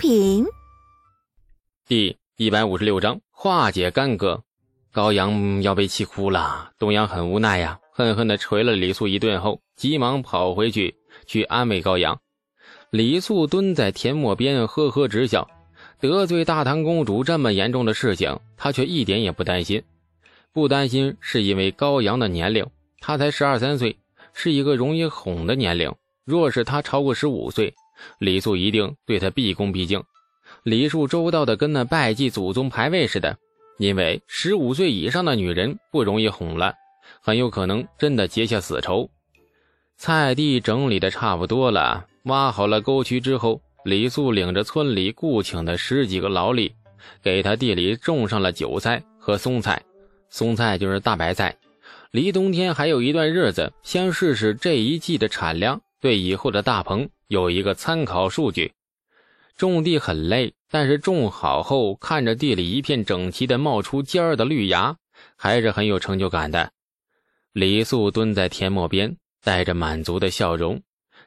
品。第一百五十六章化解干戈。高阳要被气哭了，东阳很无奈呀，恨恨地捶了李素一顿后，急忙跑回去去安慰高阳。李素蹲在田陌边，呵呵直笑。得罪大唐公主这么严重的事情，他却一点也不担心。不担心是因为高阳的年龄，他才十二三岁，是一个容易哄的年龄。若是他超过十五岁，李素一定对他毕恭毕敬。礼数周到的跟那拜祭祖宗牌位似的。因为十五岁以上的女人不容易哄了，很有可能真的结下死仇。菜地整理的差不多了，挖好了沟渠之后，李素领着村里雇请的十几个劳力，给他地里种上了韭菜和松菜。松菜就是大白菜。离冬天还有一段日子，先试试这一季的产量，对以后的大棚有一个参考数据。种地很累。但是种好后，看着地里一片整齐的冒出尖儿的绿芽，还是很有成就感的。李素蹲在田陌边，带着满足的笑容，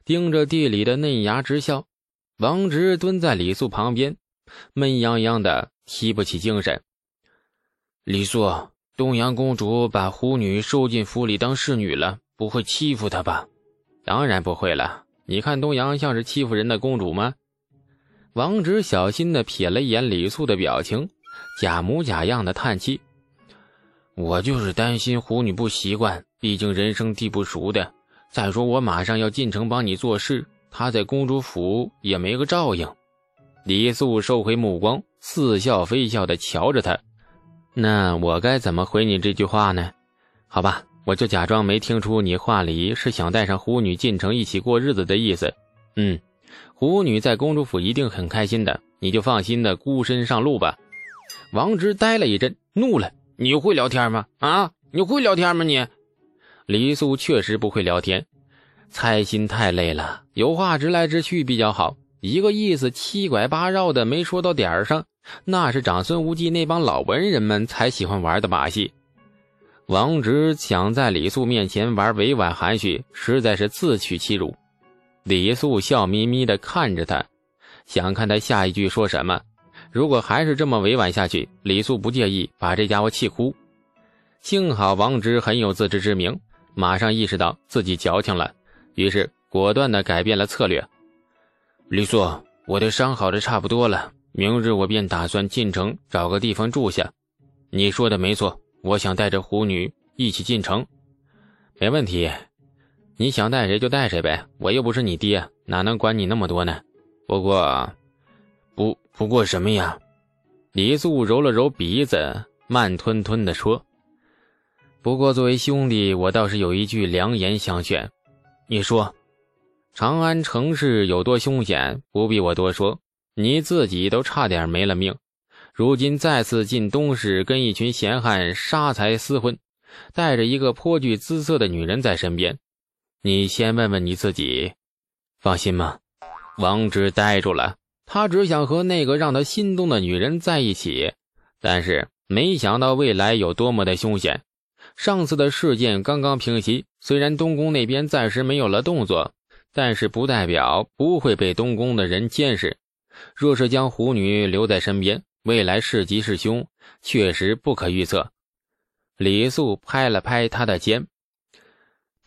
盯着地里的嫩芽直笑。王直蹲在李素旁边，闷洋洋的，提不起精神。李素，东阳公主把狐女收进府里当侍女了，不会欺负她吧？当然不会了。你看东阳像是欺负人的公主吗？王直小心地瞥了一眼李素的表情，假模假样的叹气：“我就是担心虎女不习惯，毕竟人生地不熟的。再说我马上要进城帮你做事，她在公主府也没个照应。”李素收回目光，似笑非笑地瞧着他：“那我该怎么回你这句话呢？好吧，我就假装没听出你话里是想带上狐女进城一起过日子的意思。嗯。”狐女在公主府一定很开心的，你就放心的孤身上路吧。王直呆了一阵，怒了：“你会聊天吗？啊，你会聊天吗？你？”李素确实不会聊天，猜心太累了，有话直来直去比较好。一个意思七拐八绕的没说到点儿上，那是长孙无忌那帮老文人们才喜欢玩的把戏。王直想在李素面前玩委婉含蓄，实在是自取其辱。李素笑眯眯地看着他，想看他下一句说什么。如果还是这么委婉下去，李素不介意把这家伙气哭。幸好王直很有自知之明，马上意识到自己矫情了，于是果断地改变了策略。李素，我的伤好的差不多了，明日我便打算进城找个地方住下。你说的没错，我想带着虎女一起进城，没问题。你想带谁就带谁呗，我又不是你爹，哪能管你那么多呢？不过，不不过什么呀？李素揉了揉鼻子，慢吞吞地说：“不过作为兄弟，我倒是有一句良言相劝。你说，长安城市有多凶险，不必我多说。你自己都差点没了命，如今再次进东市，跟一群闲汉杀财厮混，带着一个颇具姿色的女人在身边。”你先问问你自己，放心吗？王直呆住了，他只想和那个让他心动的女人在一起，但是没想到未来有多么的凶险。上次的事件刚刚平息，虽然东宫那边暂时没有了动作，但是不代表不会被东宫的人监视。若是将狐女留在身边，未来是吉是凶，确实不可预测。李素拍了拍他的肩。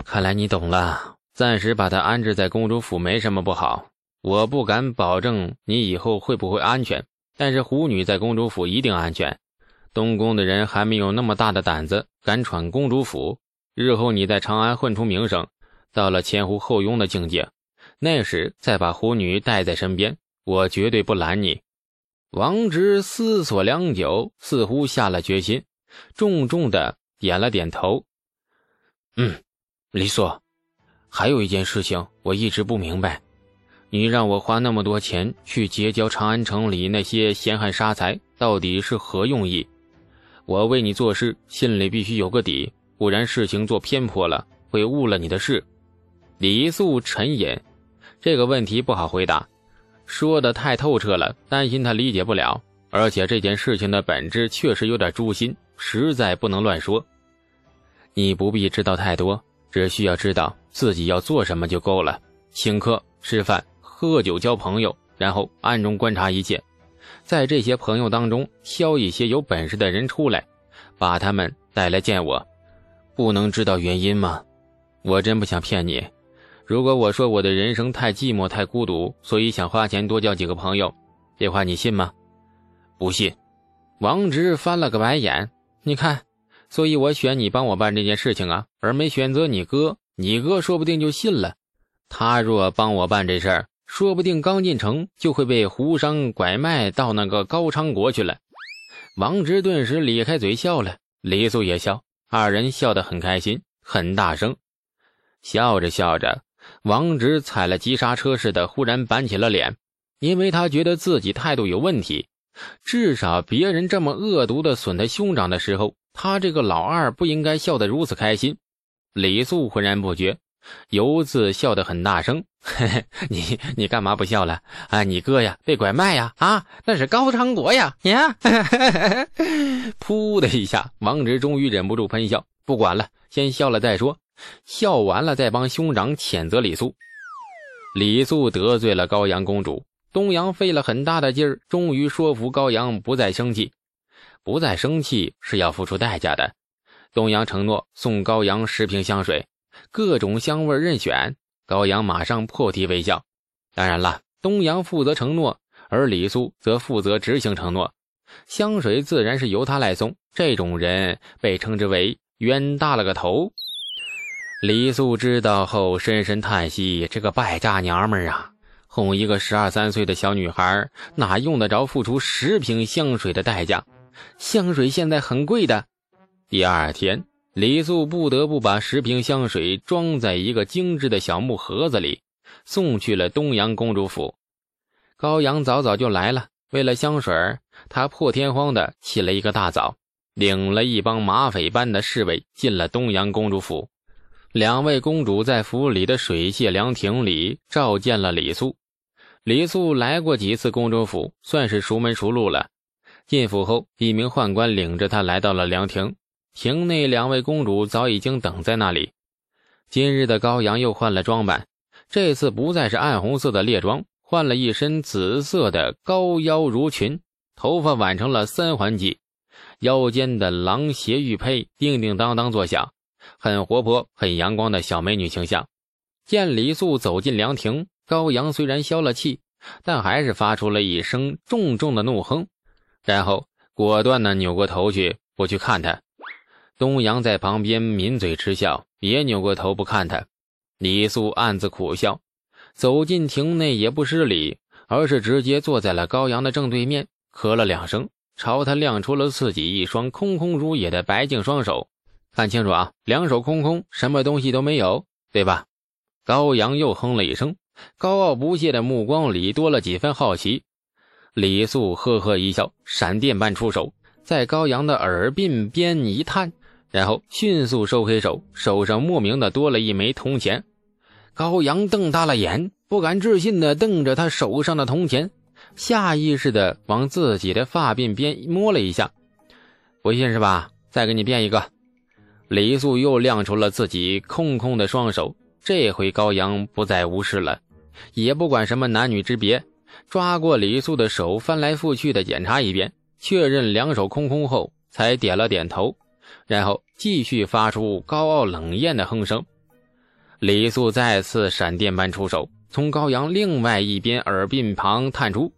看来你懂了，暂时把她安置在公主府没什么不好。我不敢保证你以后会不会安全，但是狐女在公主府一定安全。东宫的人还没有那么大的胆子敢闯公主府。日后你在长安混出名声，到了前呼后拥的境界，那时再把狐女带在身边，我绝对不拦你。王直思索良久，似乎下了决心，重重的点了点头。嗯。李素，还有一件事情我一直不明白，你让我花那么多钱去结交长安城里那些闲汉杀财，到底是何用意？我为你做事，心里必须有个底，不然事情做偏颇了，会误了你的事。李素沉吟，这个问题不好回答，说的太透彻了，担心他理解不了，而且这件事情的本质确实有点诛心，实在不能乱说。你不必知道太多。只需要知道自己要做什么就够了，请客吃饭、喝酒、交朋友，然后暗中观察一切，在这些朋友当中挑一些有本事的人出来，把他们带来见我。不能知道原因吗？我真不想骗你。如果我说我的人生太寂寞、太孤独，所以想花钱多交几个朋友，这话你信吗？不信。王直翻了个白眼。你看，所以我选你帮我办这件事情啊，而没选择你哥。你哥说不定就信了。他若帮我办这事儿，说不定刚进城就会被胡商拐卖到那个高昌国去了。王直顿时咧开嘴笑了，李素也笑，二人笑得很开心，很大声。笑着笑着，王直踩了急刹车似的，忽然板起了脸，因为他觉得自己态度有问题。至少别人这么恶毒的损他兄长的时候，他这个老二不应该笑得如此开心。李素浑然不觉。犹自笑得很大声，嘿嘿，你你干嘛不笑了？啊，你哥呀，被拐卖呀！啊，那是高昌国呀！呀，噗的一下，王直终于忍不住喷笑。不管了，先笑了再说，笑完了再帮兄长谴责李素。李素得罪了高阳公主，东阳费了很大的劲儿，终于说服高阳不再生气。不再生气是要付出代价的。东阳承诺送高阳十瓶香水。各种香味任选，高阳马上破涕为笑。当然了，东阳负责承诺，而李素则负责执行承诺。香水自然是由他来送，这种人被称之为冤大了个头。李素知道后深深叹息：“这个败家娘们儿啊，哄一个十二三岁的小女孩，哪用得着付出十瓶香水的代价？香水现在很贵的。”第二天。李素不得不把十瓶香水装在一个精致的小木盒子里，送去了东阳公主府。高阳早早就来了，为了香水，他破天荒的起了一个大早，领了一帮马匪般的侍卫进了东阳公主府。两位公主在府里的水榭凉亭里召见了李素。李素来过几次公主府，算是熟门熟路了。进府后，一名宦官领着他来到了凉亭。亭内两位公主早已经等在那里。今日的高阳又换了装扮，这次不再是暗红色的猎装，换了一身紫色的高腰襦裙，头发挽成了三环髻，腰间的狼鞋玉佩叮叮当当作响，很活泼、很阳光的小美女形象。见李素走进凉亭，高阳虽然消了气，但还是发出了一声重重的怒哼，然后果断地扭过头去，不去看他。东阳在旁边抿嘴嗤笑，也扭过头不看他。李素暗自苦笑，走进亭内也不失礼，而是直接坐在了高阳的正对面，咳了两声，朝他亮出了自己一双空空如也的白净双手。看清楚啊，两手空空，什么东西都没有，对吧？高阳又哼了一声，高傲不屑的目光里多了几分好奇。李素呵呵一笑，闪电般出手，在高阳的耳鬓边一探。然后迅速收回手，手上莫名的多了一枚铜钱。高阳瞪大了眼，不敢置信的瞪着他手上的铜钱，下意识的往自己的发鬓边摸了一下。不信是吧？再给你变一个。李素又亮出了自己空空的双手，这回高阳不再无视了，也不管什么男女之别，抓过李素的手，翻来覆去的检查一遍，确认两手空空后，才点了点头。然后继续发出高傲冷艳的哼声，李素再次闪电般出手，从高阳另外一边耳鬓旁探出。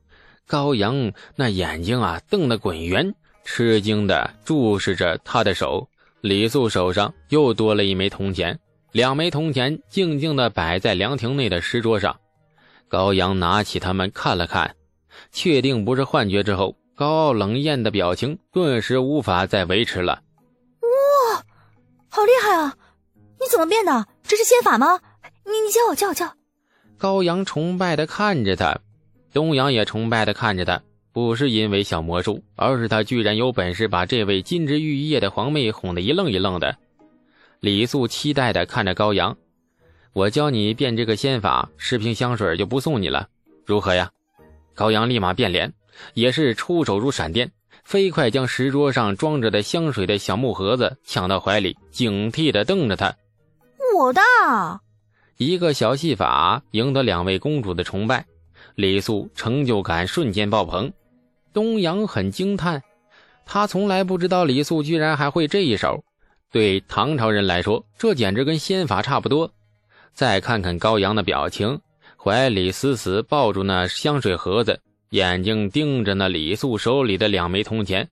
高阳那眼睛啊瞪得滚圆，吃惊的注视着他的手。李素手上又多了一枚铜钱，两枚铜钱静静地摆在凉亭内的石桌上。高阳拿起它们看了看，确定不是幻觉之后，高傲冷艳的表情顿时无法再维持了。哇好厉害啊！你怎么变的？这是仙法吗？你你教我教我教。高阳崇拜的看着他，东阳也崇拜的看着他，不是因为小魔术，而是他居然有本事把这位金枝玉叶的皇妹哄得一愣一愣的。李素期待的看着高阳，我教你变这个仙法，十瓶香水就不送你了，如何呀？高阳立马变脸，也是出手如闪电。飞快将石桌上装着的香水的小木盒子抢到怀里，警惕地瞪着他。我的一个小戏法赢得两位公主的崇拜，李素成就感瞬间爆棚。东阳很惊叹，他从来不知道李素居然还会这一手。对唐朝人来说，这简直跟仙法差不多。再看看高阳的表情，怀里死死抱住那香水盒子，眼睛盯着那李素手里的两枚铜钱，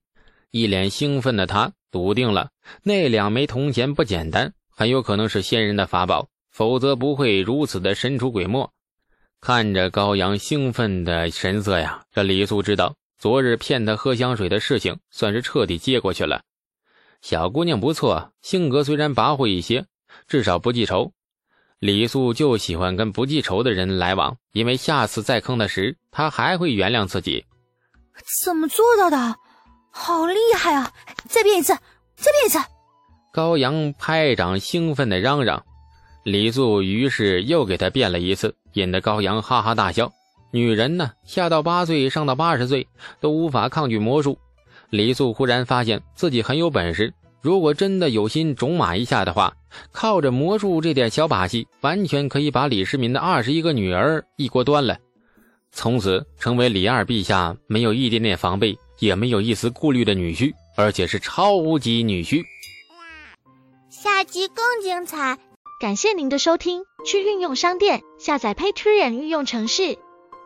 一脸兴奋的他笃定了那两枚铜钱不简单，很有可能是仙人的法宝，否则不会如此的神出鬼没。看着高阳兴奋的神色呀，这李素知道昨日骗他喝香水的事情算是彻底接过去了。小姑娘不错，性格虽然跋扈一些，至少不记仇。李素就喜欢跟不记仇的人来往，因为下次再坑他时，他还会原谅自己。怎么做到的？好厉害啊！再变一次，再变一次！高阳拍掌兴奋地嚷嚷。李素于是又给他变了一次，引得高阳哈哈大笑。女人呢，下到八岁，上到八十岁，都无法抗拒魔术。李素忽然发现自己很有本事，如果真的有心种马一下的话，靠着魔术这点小把戏，完全可以把李世民的二十一个女儿一锅端了，从此成为李二陛下没有一点点防备，也没有一丝顾虑的女婿，而且是超级女婿。下集更精彩，感谢您的收听。去运用商店下载 Patreon 运用城市，